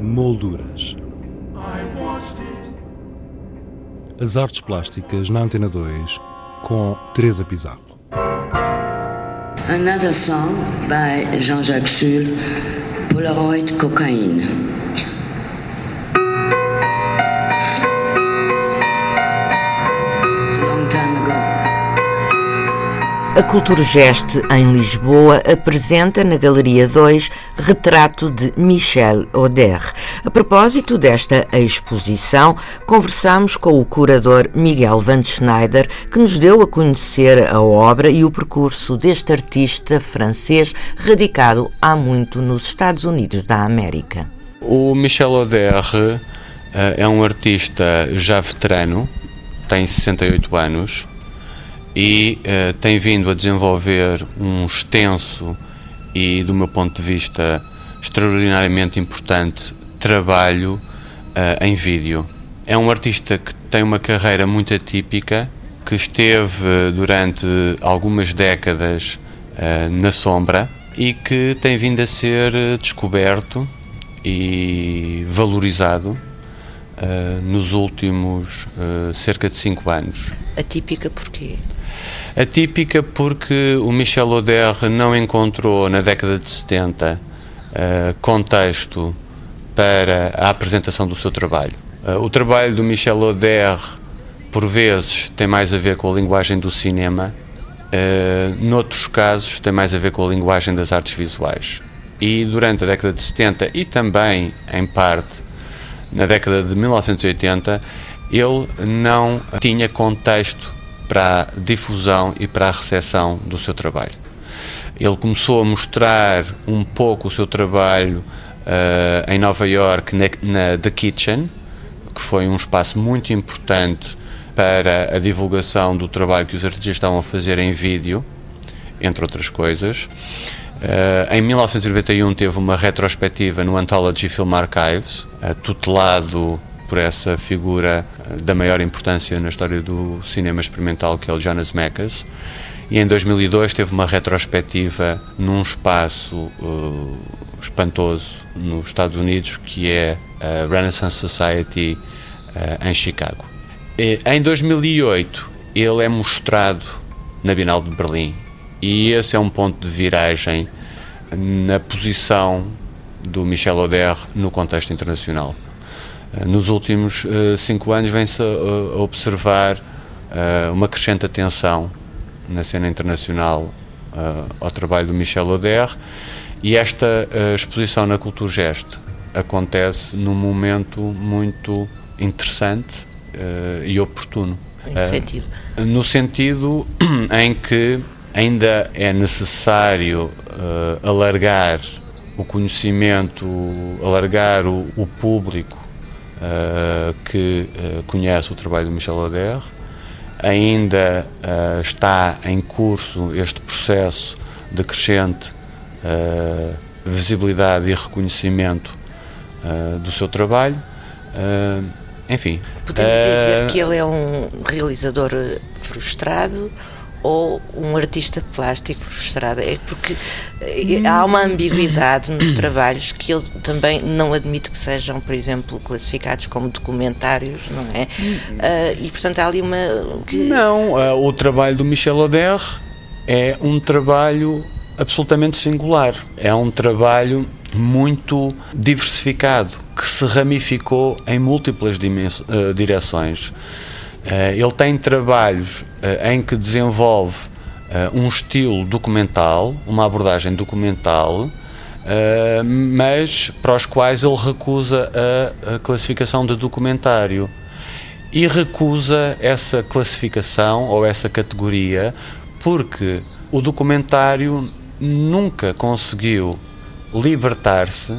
Molduras. As artes plásticas na Antena 2 com Teresa Pizarro. Another song by Jean-Jacques Schul, Polaroid Cocaine. A Cultura Geste, em Lisboa, apresenta na Galeria 2 retrato de Michel Oder. A propósito desta exposição, conversamos com o curador Miguel Van Schneider, que nos deu a conhecer a obra e o percurso deste artista francês radicado há muito nos Estados Unidos da América. O Michel Oder eh, é um artista já veterano, tem 68 anos e uh, tem vindo a desenvolver um extenso e, do meu ponto de vista, extraordinariamente importante trabalho uh, em vídeo. É um artista que tem uma carreira muito atípica, que esteve durante algumas décadas uh, na sombra e que tem vindo a ser descoberto e valorizado uh, nos últimos cerca de cinco anos. Atípica porquê? Atípica porque o Michel Oder não encontrou na década de 70 uh, eh, contexto para a apresentação do seu trabalho. o trabalho do Michel Oder, por vezes, tem mais a ver com a linguagem do cinema, uh, noutros casos, tem mais a ver com a linguagem das artes visuais. E durante a década de 70 e também, em parte, na década de 1980, ele não tinha contexto para a difusão e para a recepção do seu trabalho. Ele começou a mostrar um pouco o seu trabalho uh, em Nova York na, na The Kitchen, que foi um espaço muito importante para a divulgação do trabalho que os artistas estavam a fazer em vídeo, entre outras coisas. Uh, em 1991 teve uma retrospectiva no Anthology Film Archives, uh, tutelado por essa figura uh, da maior importância na história do cinema experimental, que é o Jonas Mekas. E em 2002 teve uma retrospectiva num espaço espantoso nos Estados Unidos, que é a Renaissance Society em Chicago. E, em 2008 ele é mostrado na Bienal de Berlim e esse é um ponto de viragem na posição do Michel Oder no contexto internacional. Eh, nos últimos uh, cinco anos vem-se a, observar uh, uma crescente atenção na cena internacional ao trabalho do Michel Oder e esta exposição na Cultura Gesto acontece num momento muito interessante e oportuno. Em que sentido? No sentido em que ainda é necessário alargar o conhecimento, alargar o, o público uh, que uh, conhece o trabalho de Michel Oder. Ainda está em curso este processo de crescente visibilidade e reconhecimento do seu trabalho. enfim. Podemos dizer que ele é um realizador frustrado ou um artista plástico frustrado. É porque eh, há uma ambiguidade nos trabalhos que ele também não admite que sejam, por exemplo, classificados como documentários, não é? Uh, e portanto há ali uma. Que... Não, uh, o trabalho do Michel Oder é um trabalho absolutamente singular. É um trabalho muito diversificado que se ramificou em múltiplas uh, direções. Eh, ele tem trabalhos eh, em que desenvolve eh, um estilo documental, uma abordagem documental, mas para os quais ele recusa a classificação de documentário. E recusa essa classificação ou essa categoria porque o documentário nunca conseguiu libertar-se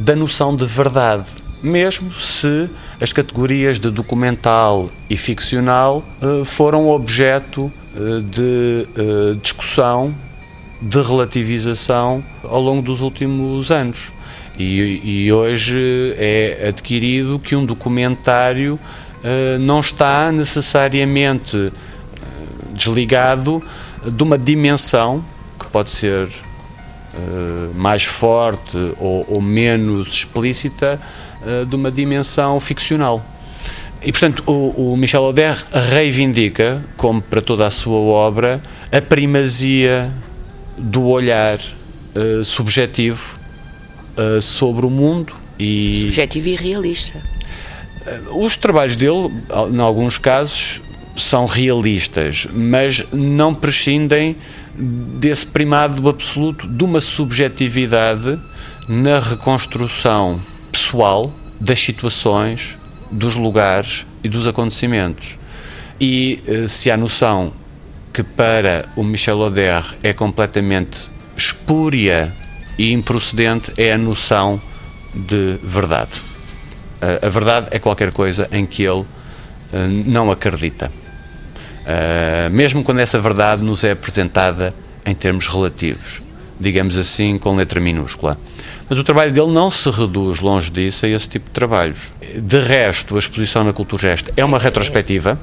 da noção de verdade mesmo se as categorias de documental e ficcional uh, foram objeto uh, de uh, discussão, de relativização ao longo dos últimos anos. E, e hoje é adquirido que um documentário não está necessariamente desligado de uma dimensão que pode ser mais forte ou, ou menos explícita uh, de uma dimensão ficcional. E, portanto, o, o Michel Oder reivindica, como para toda a sua obra, a primazia do olhar uh, subjetivo uh, sobre o mundo. E subjetivo e realista. Os trabalhos dele, em alguns casos, são realistas, mas não prescindem desse primado absoluto de uma subjetividade na reconstrução pessoal das situações dos lugares e dos acontecimentos. E eh, se há noção que para o Michel Oder é completamente espúria e improcedente, é a noção de verdade. A verdade é qualquer coisa em que ele eh, não acredita. Eh, mesmo quando essa verdade nos é apresentada em termos relativos, digamos assim, com letra minúscula. Mas o trabalho dele não se reduz longe disso a esse tipo de trabalhos. De resto, a exposição na Culturgest é uma retrospectiva,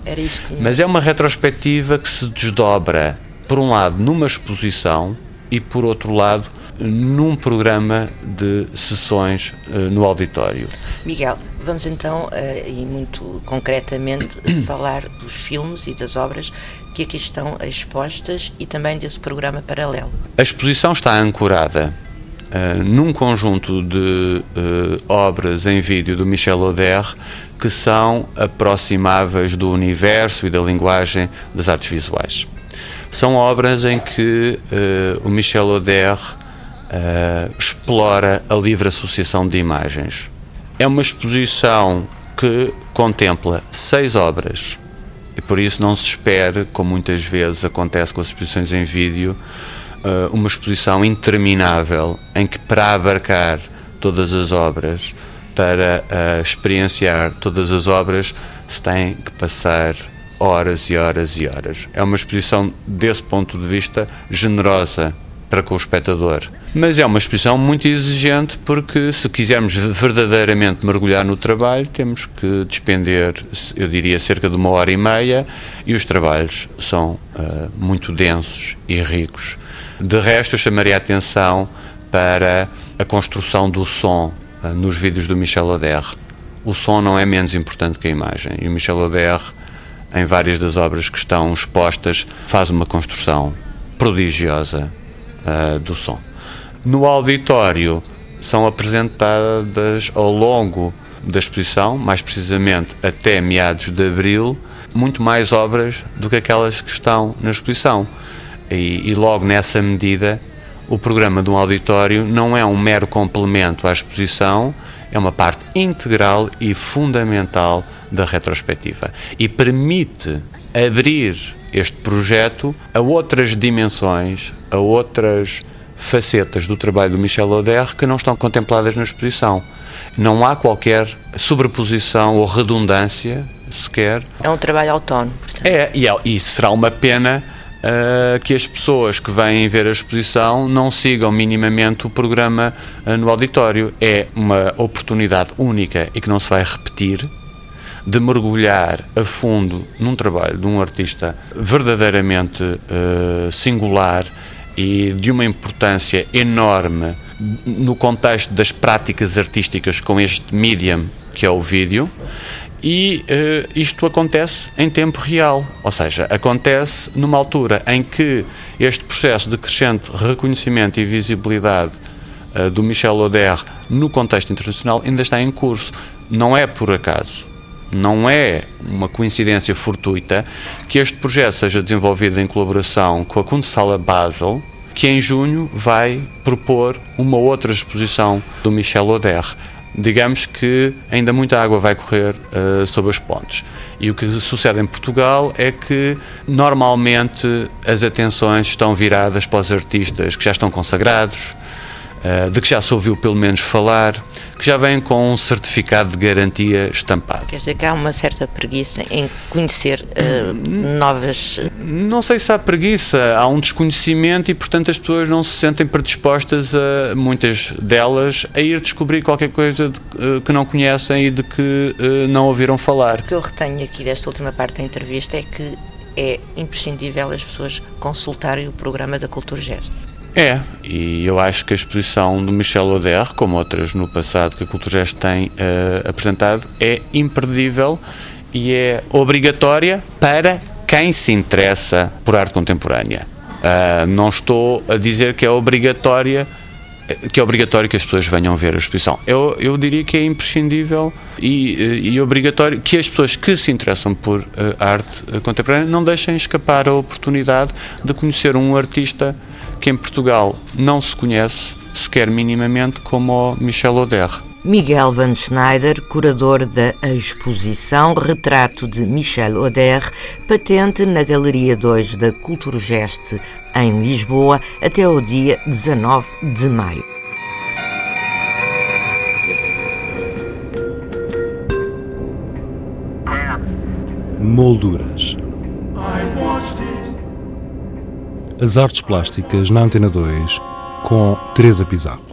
mas é uma retrospectiva que se desdobra, por um lado, numa exposição e, por outro lado, num programa de sessões uh, no auditório. Miguel, vamos então, uh, e muito concretamente, falar dos filmes e das obras que aqui estão expostas e também desse programa paralelo. A exposição está ancorada uh, num conjunto de uh, obras em vídeo do Michel Oder que são aproximáveis do universo e da linguagem das artes visuais. São obras em que uh, o Michel Oder explora a livre associação de imagens. É uma exposição que contempla seis obras e por isso não se espere, como muitas vezes acontece com as exposições em vídeo, uh, uma exposição interminável em que, para abarcar todas as obras, para uh, experienciar todas as obras, se tem que passar horas e horas e horas. É uma exposição, desse ponto de vista, generosa para com o espectador. Mas é uma exposição muito exigente porque, se quisermos verdadeiramente mergulhar no trabalho, temos que despender, eu diria, cerca de uma hora e meia e os trabalhos são uh, muito densos e ricos. De resto, eu chamaria a atenção para a construção do som uh, nos vídeos do Michel Oder. O som não é menos importante que a imagem e o Michel Oder, em várias das obras que estão expostas, faz uma construção prodigiosa uh, do som. No auditório são apresentadas ao longo da exposição, mais precisamente até meados de abril, muito mais obras do que aquelas que estão na exposição. E, e, logo nessa medida, o programa de um auditório não é um mero complemento à exposição, é uma parte integral e fundamental da retrospectiva e permite abrir este projeto a outras dimensões, a outras facetas do trabalho do Michel Oder que não estão contempladas na exposição. Não há qualquer sobreposição ou redundância sequer. É um trabalho autónomo. Portanto. É, e, é, e será uma pena uh, que as pessoas que vêm ver a exposição não sigam minimamente o programa uh, no auditório. É uma oportunidade única e que não se vai repetir de mergulhar a fundo num trabalho de um artista verdadeiramente uh, singular e de uma importância enorme no contexto das práticas artísticas com este medium que é o vídeo e uh, isto acontece em tempo real, ou seja, acontece numa altura em que este processo de crescente reconhecimento e visibilidade uh, do Michel Oder no contexto internacional ainda está em curso. Não é por acaso, não é uma coincidência fortuita que este projeto seja desenvolvido em colaboração com a Kunsthalle Basel, que em junho vai propor uma outra exposição do Michel Oder digamos que ainda muita água vai correr uh, sob as pontes. E o que sucede em Portugal é que normalmente as atenções estão viradas para os artistas que já estão consagrados, de que já se ouviu pelo menos falar, que já vêm com um certificado de garantia estampado. Quer dizer que há uma certa preguiça em conhecer uh, novas. Não sei se há preguiça, há um desconhecimento e, portanto, as pessoas não se sentem predispostas, a, muitas delas, a ir descobrir qualquer coisa de, uh, que não conhecem e de que uh, não ouviram falar. O que eu retenho aqui desta última parte da entrevista é que é imprescindível as pessoas consultarem o programa da Cultura Gesto. É, e eu acho que a exposição do Michel Oder, como outras no passado que a Culturgest tem uh, apresentado, é imperdível e é obrigatória para quem se interessa por arte contemporânea. Uh, não estou a dizer que é obrigatória que é obrigatório que as pessoas venham ver a exposição. Eu, eu diria que é imprescindível e, e obrigatório que as pessoas que se interessam por uh, arte contemporânea não deixem escapar a oportunidade de conhecer um artista que em Portugal não se conhece sequer minimamente como o Michel Oder. Miguel Van Schneider, curador da exposição Retrato de Michel Oder, patente na Galeria 2 da Culturgest em Lisboa até o dia 19 de maio. Molduras. As artes plásticas na Antena 2 com Teresa Pizarro.